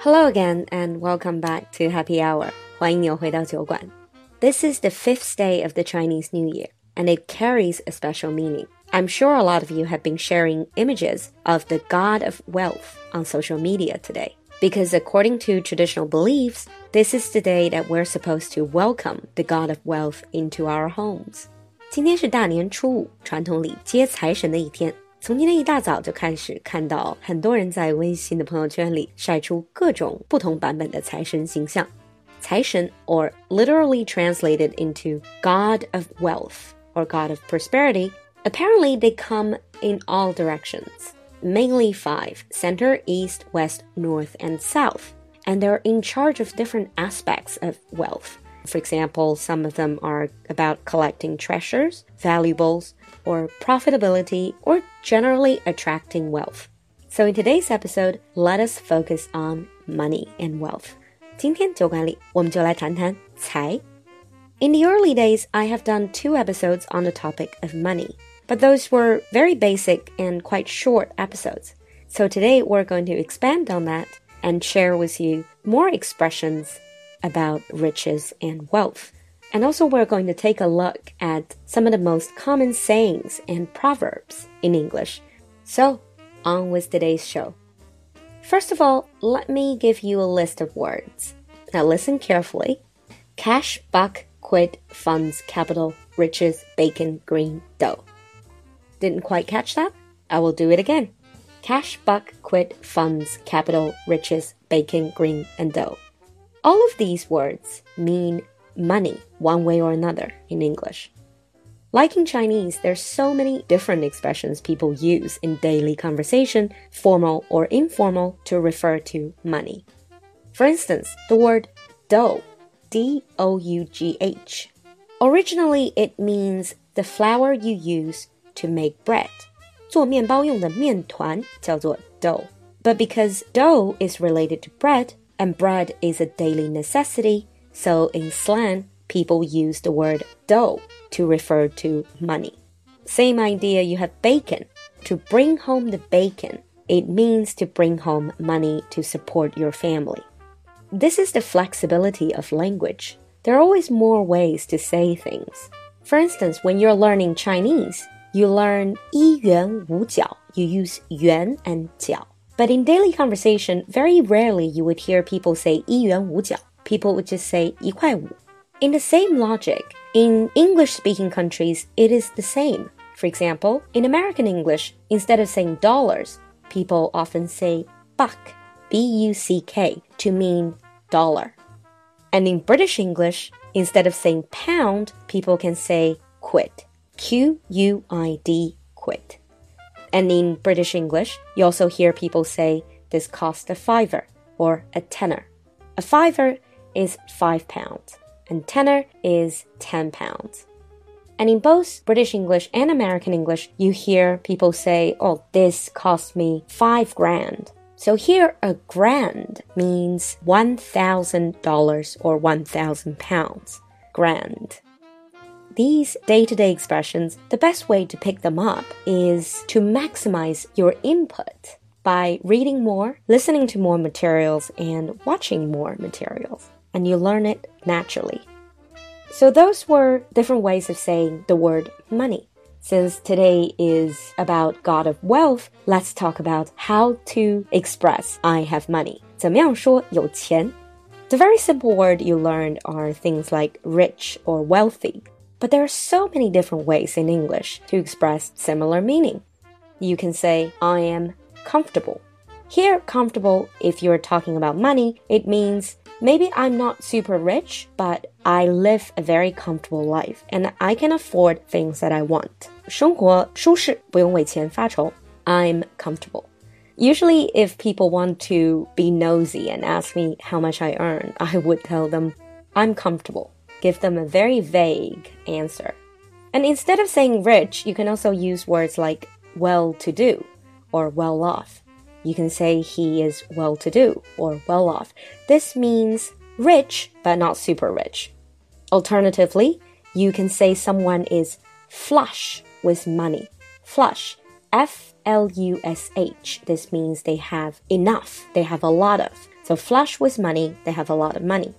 Hello again and welcome back to Happy Hour. 欢迎你回到酒馆. This is the fifth day of the Chinese New Year, and it carries a special meaning. I'm sure a lot of you have been sharing images of the god of wealth on social media today. Because according to traditional beliefs, this is the day that we're supposed to welcome the god of wealth into our homes. 今天是大年初五，传统里接财神的一天。 从今天一大早就开始看到很多人在微信的朋友圈里晒出各种不同版本的财神形象。财神，or literally translated into God of wealth or God of prosperity, apparently they come in all directions, mainly five center, east, west, north, and south. And they're in charge of different aspects of wealth. For example, some of them are about collecting treasures, valuables, or profitability, or generally attracting wealth. So in today's episode, let us focus on money and wealth. 今天酒馆里，我们就来谈谈财。In the early days, I have done two episodes on the topic of money, but those were very basic and quite short episodes. So today we're going to expand on that and share with you more expressions about riches and wealth. And also, we're going to take a look at some of the most common sayings and proverbs in English. So, on with today's show. First of all, let me give you a list of words. Now, listen carefully cash, buck, quid, funds, capital, riches, bacon, green, dough. Didn't quite catch that? I will do it again. Cash, buck, quid, funds, capital, riches, bacon, green, and dough. All of these words mean money one way or another in English. Like in Chinese, there's so many different expressions people use in daily conversation, formal or informal, to refer to money. For instance, the word dough, D O U G H. Originally, it means the flour you use to make bread. 做面包用的面团叫做 dough. But because dough is related to bread, and bread is a daily necessity, so in slang, people use the word dough to refer to money. Same idea, you have bacon. To bring home the bacon, it means to bring home money to support your family. This is the flexibility of language. There are always more ways to say things. For instance, when you're learning Chinese, you learn 一元五角. You use yuan and 角. But in daily conversation, very rarely you would hear people say 一元五角. People would just say 一块五. In the same logic, in English speaking countries, it is the same. For example, in American English, instead of saying dollars, people often say buck, B U C K, to mean dollar. And in British English, instead of saying pound, people can say quid, Q U I D, quid. And in British English, you also hear people say this cost a fiver or a tenner. A fiver is five pounds, and tenner is ten pounds. And in both British English and American English, you hear people say, oh, this cost me five grand. So here, a grand means $1,000 or 1,000 pounds. Grand These day to day expressions, the best way to pick them up is to maximize your input by reading more, listening to more materials, and watching more materials. And you learn it naturally. So, those were different ways of saying the word money. Since today is about God of wealth, let's talk about how to express I have money. 怎么样说有钱? The very simple word you learned are things like rich or wealthy. But there are so many different ways in English to express similar meaning. You can say, I am comfortable. Here, comfortable, if you're talking about money, it means maybe I'm not super rich, but I live a very comfortable life and I can afford things that I want. 生活舒适，不用为钱发愁. I'm comfortable. Usually, if people want to be nosy and ask me how much I earn, I would tell them, I'm comfortable give them a very vague answer. And instead of saying rich, you can also use words like well to do or well off. You can say he is well to do or well off. This means rich, but not super rich. Alternatively, you can say someone is flush with money. Flush. F L U S H. This means they have enough, they have a lot of. So flush with money, they have a lot of money.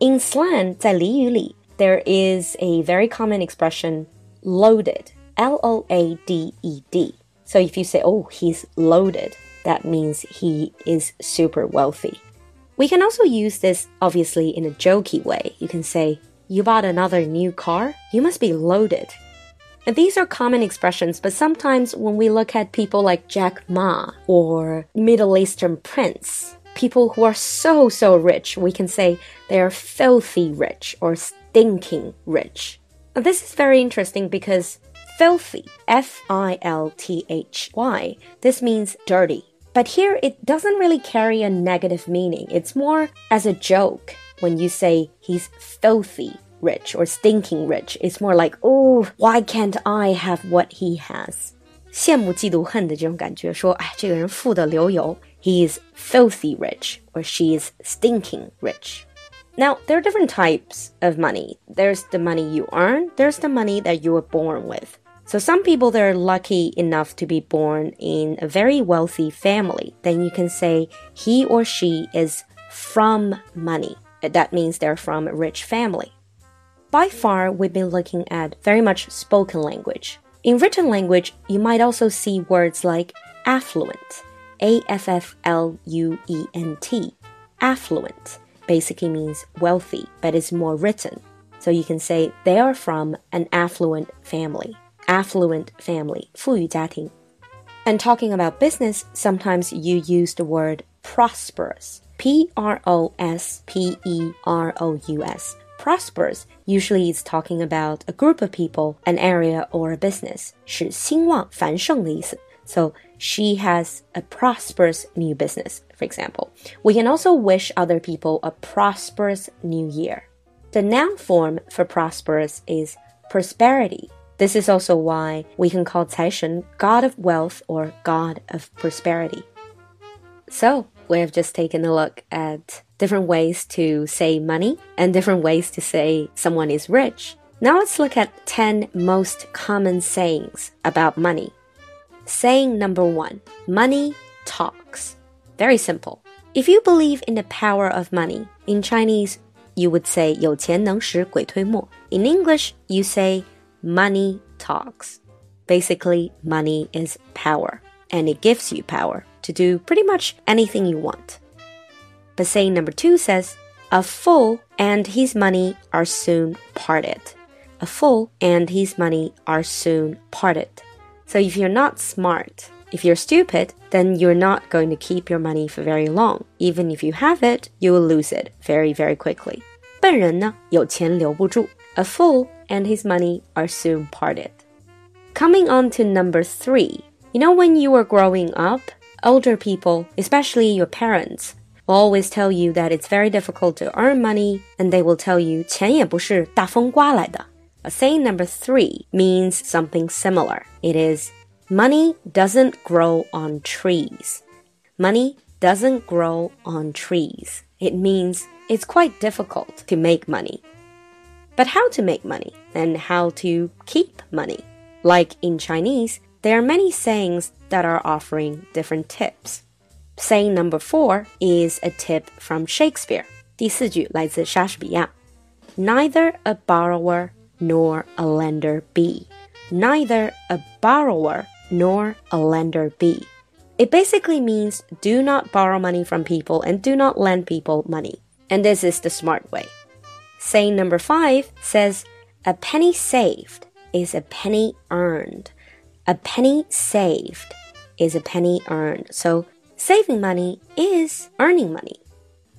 In slang, 在俚语里, there is a very common expression loaded. L O A D E D. So if you say, oh, he's loaded, that means he is super wealthy. We can also use this obviously in a jokey way. You can say, you bought another new car? You must be loaded. And these are common expressions, but sometimes when we look at people like Jack Ma or Middle Eastern prince, people who are so, so rich, we can say they are filthy rich or stinking rich. And this is very interesting because filthy, F I L T H Y, this means dirty. But here it doesn't really carry a negative meaning. It's more as a joke when you say he's filthy rich or stinking rich. It's more like, oh, why can't I have what he has? 羡慕嫉妒恨的这种感觉，说，哎，这个人富得流油 ，he is filthy rich or she's stinking rich. Now, there are different types of money. There's the money you earn, there's the money that you were born with. So some people that are lucky enough to be born in a very wealthy family. Then you can say he or she is from money. That means they're from a rich family. By far, we've been looking at very much spoken language. In written language, you might also see words like affluent, A F F L U E N T. Affluent basically means wealthy, but is more written. So you can say they are from an affluent family. Affluent family, 富裕家庭. And talking about business, sometimes you use the word prosperous. P R O S P E R O U S prosperous usually is talking about a group of people, an area, or a business. 是兴旺繁盛的意思. So she has a prosperous new business, for example. We can also wish other people a prosperous new year. The noun form for prosperous is prosperity. This is also why we can call Caishen God of Wealth or God of Prosperity. So, we have just taken a look at different ways to say money and different ways to say someone is rich. Now let's look at 10 most common sayings about money. Saying number one money talks. Very simple. If you believe in the power of money, in Chinese, you would say 有钱能使鬼推磨. In English, you say money talks. Basically, money is power, and it gives you power to do pretty much anything you want. But saying number two says, a fool and his money are soon parted. A fool and his money are soon parted. So if you're not smart, if you're stupid, then you're not going to keep your money for very long. Even if you have it, you will lose it very, very quickly. 笨人呢，有钱留不住. A fool and his money are soon parted. Coming on to number three. You know, when you were growing up, older people, especially your parents, will always tell you that it's very difficult to earn money, and they will tell you 钱也不是大风刮来的. A saying number three means something similar. It is money doesn't grow on trees. Money doesn't grow on trees. It means it's quite difficult to make money. But how to make money and how to keep money? Like in Chinese, there are many sayings that are offering different tips. Saying number four is a tip from Shakespeare. 第四句来自莎士比亚. Neither a borrower nor a lender be. Neither a borrower nor a lender be. It basically means do not borrow money from people and do not lend people money. And this is the smart way. Saying number five says, a penny saved is a penny earned. A penny saved is a penny earned. So saving money is earning money.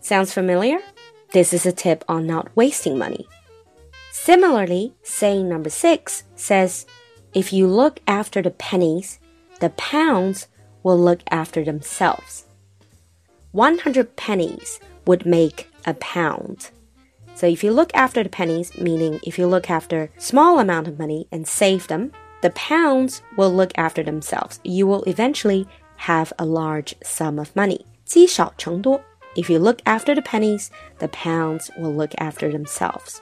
Sounds familiar? This is a tip on not wasting money. Similarly, saying number six says, if you look after the pennies, the pounds will look after themselves. 100 pennies would make a pound. So if you look after the pennies, meaning if you look after small amount of money and save them, the pounds will look after themselves. You will eventually have a large sum of money. 积少成多. If you look after the pennies, the pounds will look after themselves.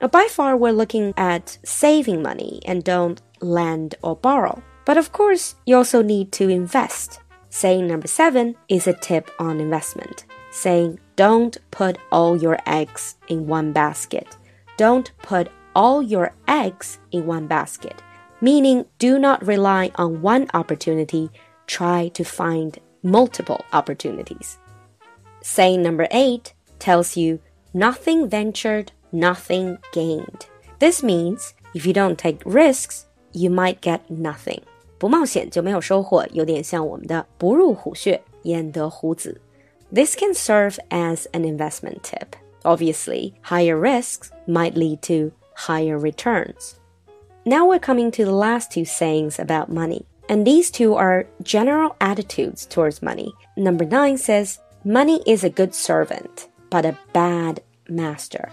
Now, by far, we're looking at saving money and don't lend or borrow. But of course, you also need to invest. Saying number seven is a tip on investment. saying, Don't put all your eggs in one basket. Don't put all your eggs in one basket, meaning do not rely on one opportunity, try to find multiple opportunities. Saying number eight tells you nothing ventured, nothing gained. This means if you don't take risks, you might get nothing. 不冒险就没有收获，有点像我们的不入虎穴焉得虎子。This can serve as an investment tip. Obviously, higher risks might lead to higher returns. Now we're coming to the last two sayings about money. And these two are general attitudes towards money. Number nine says, Money is a good servant, but a bad master.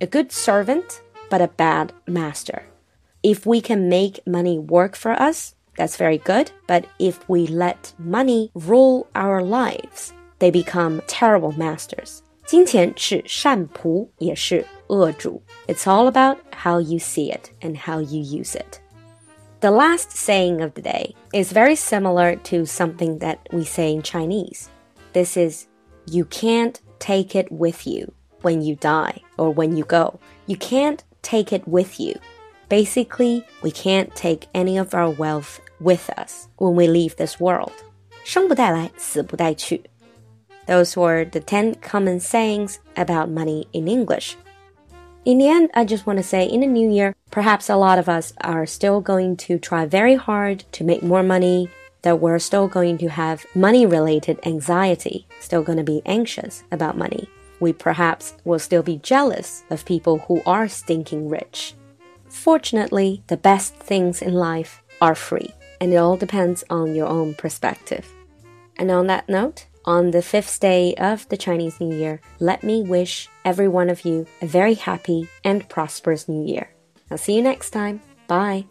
A good servant, but a bad master. If we can make money work for us, that's very good. But if we let money rule our lives, they become terrible masters. 金钱是善仆，也是恶主。It's all about how you see it and how you use it. The last saying of the day is very similar to something that we say in Chinese. This is, you can't take it with you when you die or when you go. You can't take it with you. Basically, we can't take any of our wealth with us when we leave this world. 生不带来，死不带去. Those were the 10 common sayings about money in English. In the end, I just want to say in the new year, perhaps a lot of us are still going to try very hard to make more money, that we're still going to have money related anxiety, still going to be anxious about money. We perhaps will still be jealous of people who are stinking rich. Fortunately, the best things in life are free, and it all depends on your own perspective. And on that note, on the fifth day of the Chinese New Year, let me wish every one of you a very happy and prosperous New Year. I'll see you next time. Bye.